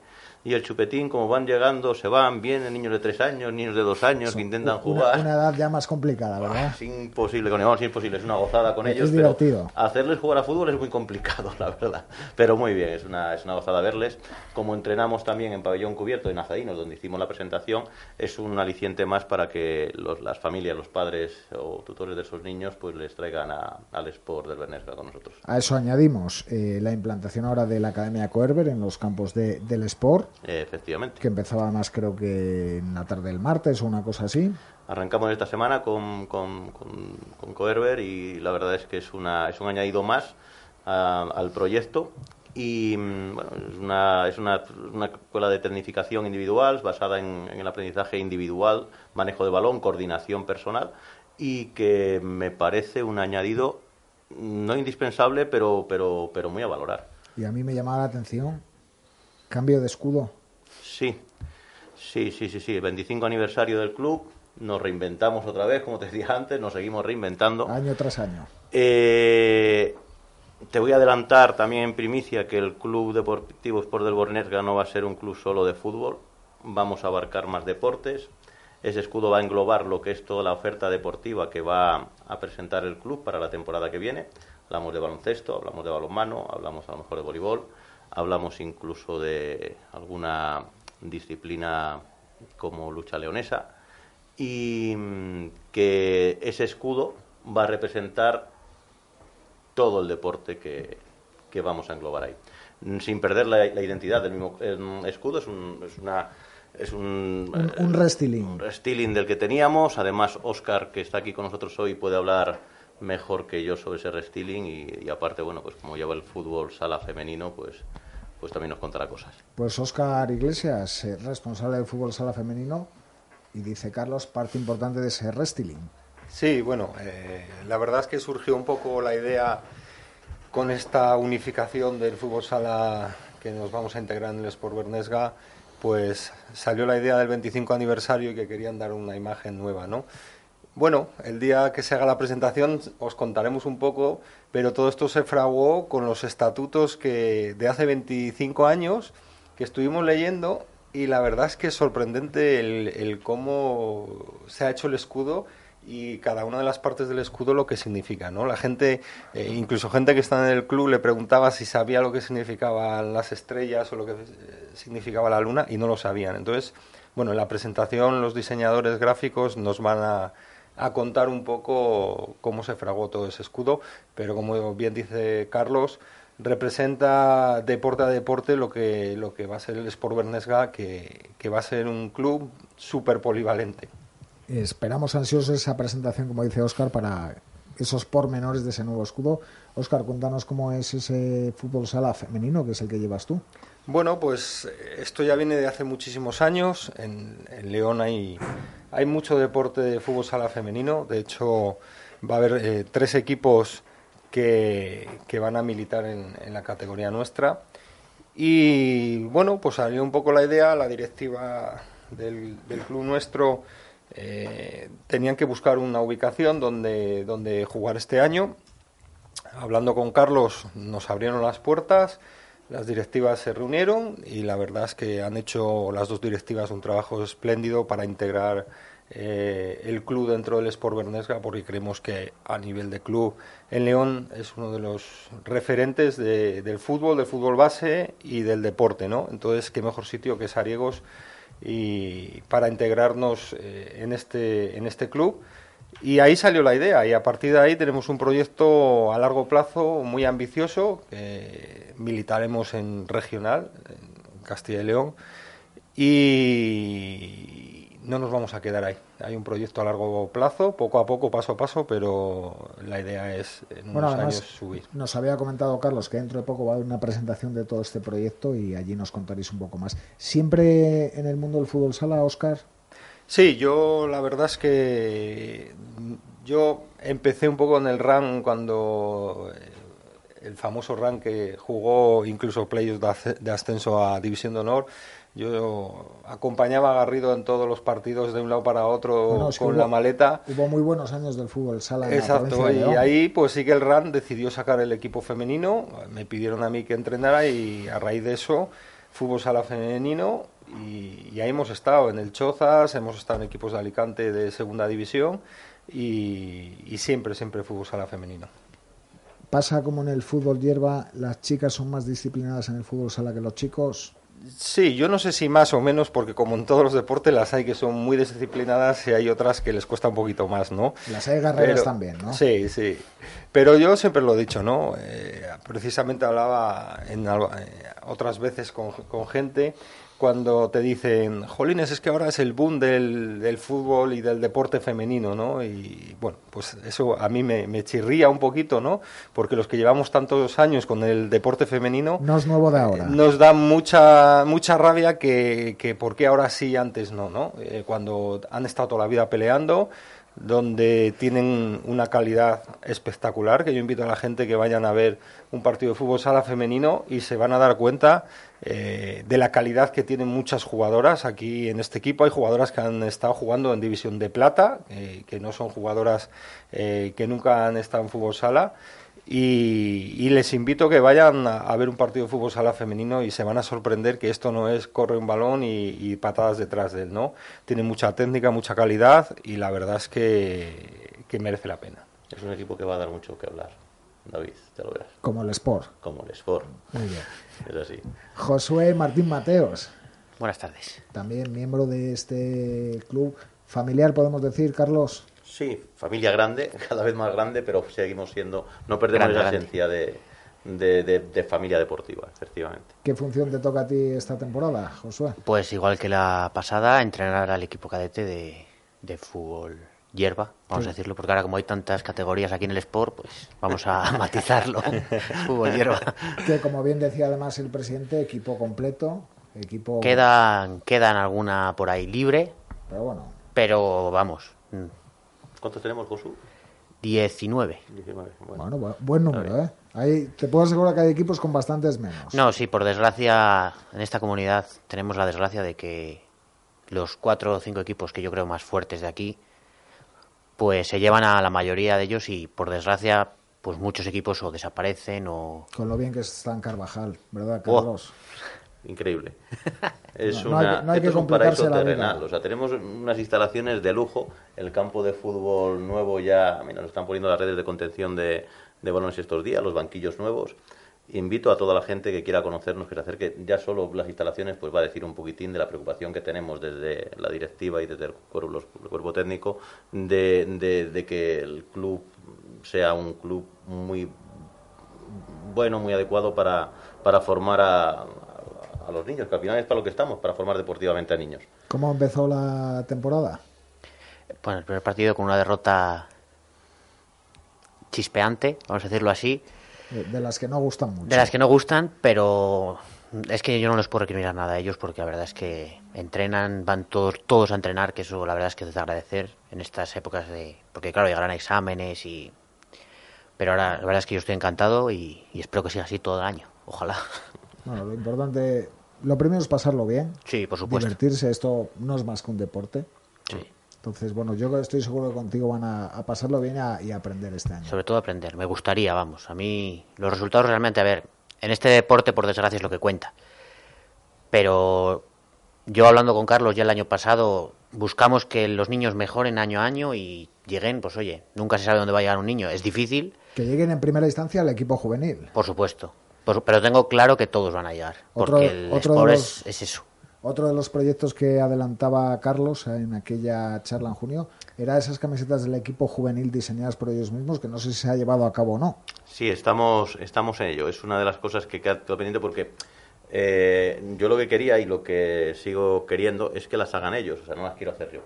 Y el chupetín, como van llegando, se van, vienen niños de 3 años, niños de 2 años que intentan Una, jugar. una edad ya más complicada, ¿verdad? Es imposible con ellos, es imposible, es una gozada con Es ellos. divertido. Pero hacerles jugar a fútbol es muy complicado, la verdad. Pero muy bien, es una, es una gozada verles. Como entrenamos también en Pabellón Cubierto, en Azadinos, donde hicimos la presentación, es un aliciente más para que los- las familias, los padres o tutores de esos niños, pues les traigan a- al Sport del Bernesga con nosotros. A eso añadimos eh, la implantación ahora de la Academia Coerber en los campos de- del Sport, efectivamente. que empezaba además creo que en la tarde del martes o una cosa así. Arrancamos esta semana con, con, con, con Coerber y la verdad es que es, una, es un añadido más a- al proyecto y mm, bueno, es una, es una, una escuela de tecnificación individual basada en, en el aprendizaje individual, manejo de balón, coordinación personal y que me parece un añadido no indispensable pero, pero, pero muy a valorar. Y a mí me llamaba la atención, cambio de escudo. Sí, sí, sí, sí, sí. 25 aniversario del club. Nos reinventamos otra vez, como te decía antes, nos seguimos reinventando. Año tras año. Eh, te voy a adelantar también en primicia que el Club Deportivo Sport del Bornesga no va a ser un club solo de fútbol. Vamos a abarcar más deportes. Ese escudo va a englobar lo que es toda la oferta deportiva que va a presentar el club para la temporada que viene. Hablamos de baloncesto, hablamos de balonmano, hablamos a lo mejor de voleibol, hablamos incluso de alguna disciplina como lucha leonesa y mm, que ese escudo va a representar todo el deporte que, que vamos a englobar ahí. Sin perder la, la identidad del mismo escudo, es, un, es una... Es un, Un, un un restyling del que teníamos. Además, Oscar, que está aquí con nosotros hoy, puede hablar mejor que yo sobre ese restyling y, y aparte, bueno, pues como lleva el fútbol sala femenino, pues pues también nos contará cosas. Pues Óscar Iglesias, responsable del fútbol sala femenino, y dice Carlos, parte importante de ese wrestling. Sí, bueno, eh, la verdad es que surgió un poco la idea con esta unificación del fútbol sala que nos vamos a integrar en el Sport Bernesga, pues salió la idea del 25 aniversario y que querían dar una imagen nueva, ¿no? Bueno, el día que se haga la presentación os contaremos un poco, pero todo esto se fraguó con los estatutos que de hace 25 años que estuvimos leyendo y la verdad es que es sorprendente el, cómo se ha hecho el escudo y cada una de las partes del escudo lo que significa, ¿no? La gente, eh, incluso gente que está en el club, le preguntaba si sabía lo que significaban las estrellas o lo que eh, significaba la luna y no lo sabían. Entonces, bueno, en la presentación los diseñadores gráficos nos van a, a contar un poco cómo se fragó todo ese escudo, pero como bien dice Carlos, representa deporte a deporte lo que, lo que va a ser el Sport Bernesga, que, que va a ser un club súper polivalente. Esperamos ansiosos esa presentación, como dice Óscar, para esos pormenores de ese nuevo escudo. Óscar, cuéntanos cómo es ese fútbol sala femenino, que es el que llevas tú. Bueno, pues esto ya viene de hace muchísimos años. En, León hay, hay mucho deporte de fútbol sala femenino. De hecho, va a haber eh, tres equipos que, que, van a militar en, la categoría nuestra. Y bueno, pues salió un poco la idea, la directiva del, del club nuestro eh, tenían que buscar una ubicación donde, donde jugar este año. Hablando con Carlos, nos abrieron las puertas, las directivas se reunieron y la verdad es que han hecho las dos directivas un trabajo espléndido para integrar eh, el club dentro del Sport Bernesga, porque creemos que a nivel de club en León es uno de los referentes de, del fútbol, del fútbol base y del deporte, ¿no? Entonces, qué mejor sitio que Sariegos y para integrarnos eh, en, este, en este club. Y ahí salió la idea y a partir de ahí tenemos un proyecto a largo plazo muy ambicioso que militaremos en regional, en Castilla y León, y no nos vamos a quedar ahí. Hay un proyecto a largo plazo, poco a poco, paso a paso, pero la idea es en bueno, unos además, años subir. Nos había comentado Carlos que dentro de poco va a haber una presentación de todo este proyecto y allí nos contaréis un poco más. ¿Siempre en el mundo del fútbol sala, Oscar? Sí, yo la verdad es que yo empecé un poco en el RAN cuando el famoso RAN que jugó incluso playoffs de ascenso a División de Honor. Yo acompañaba a Garrido en todos los partidos de un lado para otro bueno, es con hubo, la maleta. Hubo muy buenos años del fútbol sala. Exacto, y ahí pues sí que el RAN decidió sacar el equipo femenino. Me pidieron a mí que entrenara y a raíz de eso, fútbol sala femenino. Y, y ahí hemos estado en el Chozas, hemos estado en equipos de Alicante de segunda división y, y siempre, siempre fútbol sala femenino. ¿Pasa como en el fútbol hierba, las chicas son más disciplinadas en el fútbol sala que los chicos? Sí, yo no sé si más o menos, porque como en todos los deportes las hay que son muy disciplinadas y hay otras que les cuesta un poquito más, ¿no? Las hay guerreras Pero, también, ¿no? Sí, sí. Pero yo siempre lo he dicho, ¿no? Eh, precisamente hablaba en, eh, otras veces con, con gente cuando te dicen, jolines, es que ahora es el boom del, del, fútbol y del deporte femenino, ¿no? Y bueno, pues eso a mí me, me, chirría un poquito, ¿no? Porque los que llevamos tantos años con el deporte femenino... No es nuevo de ahora. Nos da mucha, mucha rabia que, que por qué ahora sí, antes no, ¿no? Eh, cuando han estado toda la vida peleando donde tienen una calidad espectacular, que yo invito a la gente que vayan a ver un partido de fútbol sala femenino y se van a dar cuenta eh, de la calidad que tienen muchas jugadoras. Aquí en este equipo hay jugadoras que han estado jugando en división de plata, eh, que no son jugadoras eh, que nunca han estado en fútbol sala. Y, y, les invito a que vayan a, a, ver un partido de fútbol sala femenino y se van a sorprender que esto no es corre un balón y, y, patadas detrás de él, ¿no? Tiene mucha técnica, mucha calidad y la verdad es que, que, merece la pena. Es un equipo que va a dar mucho que hablar, David, ya lo verás. Como el Sport. Como el Sport. Muy bien. Es así. Josué Martín Mateos. Buenas tardes. También miembro de este club familiar, podemos decir, Carlos. Sí, familia grande, cada vez más grande, pero seguimos siendo, no perdemos grande, la esencia de, de, de, de, familia deportiva, efectivamente. ¿Qué función te toca a ti esta temporada, Josué? Pues igual que la pasada, entrenar al equipo cadete de, de fútbol hierba, vamos Sí. a decirlo, porque ahora como hay tantas categorías aquí en el Sport, pues vamos a matizarlo. Fútbol hierba. Que como bien decía además el presidente, equipo completo, equipo... Quedan, quedan alguna por ahí libre, Pero bueno, pero vamos, ¿Cuántos tenemos, Josu? 19. 19. Bueno, bueno, bu- buen número, ¿eh? Ahí te puedo asegurar que hay equipos con bastantes menos. No, sí, por desgracia, en esta comunidad tenemos la desgracia de que los cuatro o cinco equipos que yo creo más fuertes de aquí, pues se llevan a la mayoría de ellos y por desgracia, pues muchos equipos o desaparecen o... Con lo bien que está en Carvajal, ¿verdad, Oh. Increíble. Es No, no hay una, no hay esto que es un paraíso terrenal. O sea, tenemos unas instalaciones de lujo. El campo de fútbol nuevo ya, mira, nos están poniendo las redes de contención de, de balones estos días, los banquillos nuevos. Invito a toda la gente que quiera conocernos, que se acerque. Ya solo las instalaciones, pues va a decir un poquitín de la preocupación que tenemos desde la directiva y desde el cuerpo, los- el cuerpo técnico de, de- de que el club sea un club muy bueno, muy adecuado para, para formar a, a los niños, que al final es para lo que estamos, para formar deportivamente a niños. ¿Cómo empezó la temporada? Bueno, el primer partido con una derrota chispeante, vamos a decirlo así, De, de las que no gustan mucho. de las que no gustan, pero es que yo no les puedo recriminar nada a ellos porque la verdad es que entrenan, van todos, todos a entrenar, que eso la verdad es que es de agradecer en estas épocas de... Porque claro, llegarán exámenes y... Pero ahora la verdad es que yo estoy encantado y, y espero que siga así todo el año, ojalá. Bueno, lo importante, lo primero es pasarlo bien. Sí, por supuesto. Divertirse, esto no es más que un deporte. Sí. Entonces, bueno, yo estoy seguro que contigo van a, a pasarlo bien y a, y a aprender este año. Sobre todo aprender. Me gustaría, vamos. A mí los resultados realmente, a ver, en este deporte por desgracia es lo que cuenta. Pero yo hablando con Carlos ya el año pasado, buscamos que los niños mejoren año a año y lleguen, pues oye, nunca se sabe dónde va a llegar un niño. Es difícil, Que lleguen en primera instancia al equipo juvenil. por supuesto. Por- pero tengo claro que todos van a llegar. Otro- Porque el otro sport los- es, es eso. Otro de los proyectos que adelantaba Carlos en aquella charla en junio era esas camisetas del equipo juvenil diseñadas por ellos mismos, que no sé si se ha llevado a cabo o no. Sí, estamos, estamos en ello. Es una de las cosas que queda todo pendiente porque eh, yo lo que quería y lo que sigo queriendo es que las hagan ellos, o sea, no las quiero hacer yo.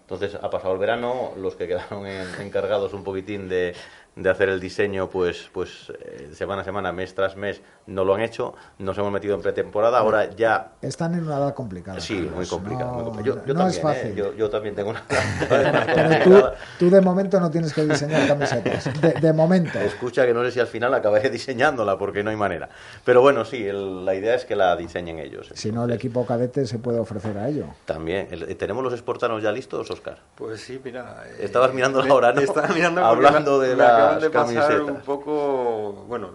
Entonces, ha pasado el verano, los que quedaron en- encargados un poquitín de, de hacer el diseño, pues, pues eh, semana a semana, mes tras mes, no lo han hecho. Nos hemos metido en pretemporada. Ahora ya Están en una edad complicada. Sí, muy muy No, complicado. Yo, yo no también, es fácil. ¿eh? yo, yo también tengo una... Pero tú, tú de momento no tienes que diseñar camisetas. De, de momento. Escucha que no sé si al final acabaré diseñándola porque no hay manera. Pero bueno, sí, el- la idea es que la diseñen ellos. Si no, el equipo cadete se puede ofrecer a ello. También. El- ¿Tenemos los espartanos ya listos, Oscar? Pues sí, mira. eh, Estabas mirando me- ahora, ¿no? Estaba mirando Hablando de me acaban de pasar camisetas. un poco, bueno,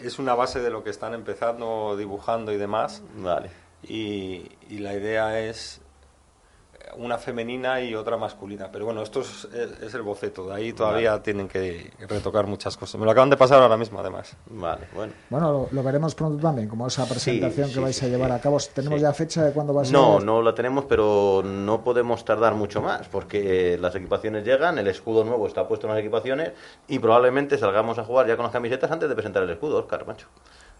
es una base de lo que están empezando dibujando y demás. Vale. Y, y la idea es una femenina y otra masculina. Pero bueno, esto es, el boceto. De ahí todavía tienen que retocar muchas cosas. Me lo acaban de pasar ahora mismo, además. Vale, bueno. Bueno, lo, lo veremos pronto también, como esa presentación sí, que vais a sí, llevar a cabo. ¿Tenemos Sí. ya fecha de cuándo va a ser? No, no la tenemos, pero no podemos tardar mucho más, porque eh, las equipaciones llegan, el escudo nuevo está puesto en las equipaciones y probablemente salgamos a jugar ya con las camisetas antes de presentar el escudo, Oscar, macho.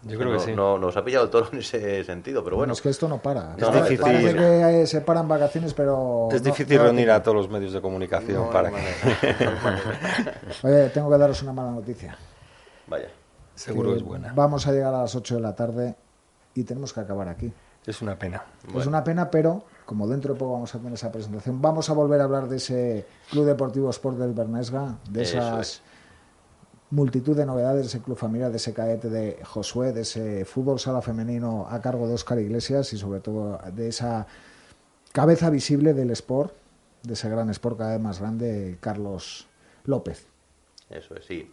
Yo creo que sí. No, nos ha pillado el toro en ese sentido, pero bueno. es que esto no para. No, no, esto Parece que eh, se paran vacaciones, pero... Es no- difícil no- reunir a todos los medios de comunicación No, para no, que... Oye, tengo que daros una mala noticia. Vaya. Seguro Que es buena. Vamos a llegar a las 8 de la tarde y tenemos que acabar aquí. Es una pena. Es una pena, pero como dentro de poco vamos a tener esa presentación, vamos a volver a hablar de ese Club Deportivo Sport del Bernesga, de Eso esas es. Multitud de novedades, de ese club familiar, de ese cadete de Josué, de ese fútbol sala femenino a cargo de Óscar Iglesias y sobre todo de esa cabeza visible del Sport, de ese gran Sport cada vez más grande, Carlos López. Eso es, sí.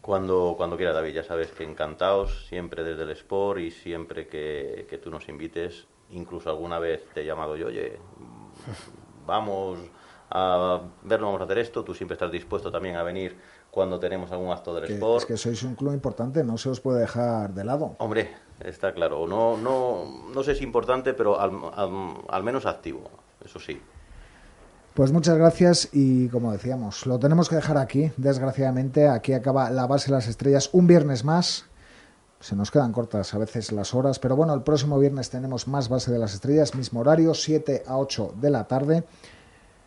Cuando, cuando quiera, David, ya sabes que encantados, siempre desde el Sport y siempre que, que tú nos invites, incluso alguna vez te he llamado yo, oye, vamos a verlo, vamos a hacer esto, tú siempre estás dispuesto también a venir cuando tenemos algún acto del Que, Sport. es que sois un club importante, no se os puede dejar de lado. Hombre, está claro, no, no, no sé si importante, pero al, al- al menos activo, eso sí. Pues muchas gracias y como decíamos, lo tenemos que dejar aquí, desgraciadamente. Aquí acaba la base de las estrellas un viernes más. Se nos quedan cortas a veces las horas, pero bueno, el próximo viernes tenemos más base de las estrellas, mismo horario, 7 a 8 de la tarde.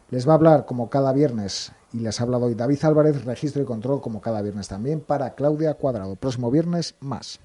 Les va a hablar como cada viernes y les ha hablado hoy David Álvarez, registro y control como cada viernes también para Claudia Cuadrado. Próximo viernes más.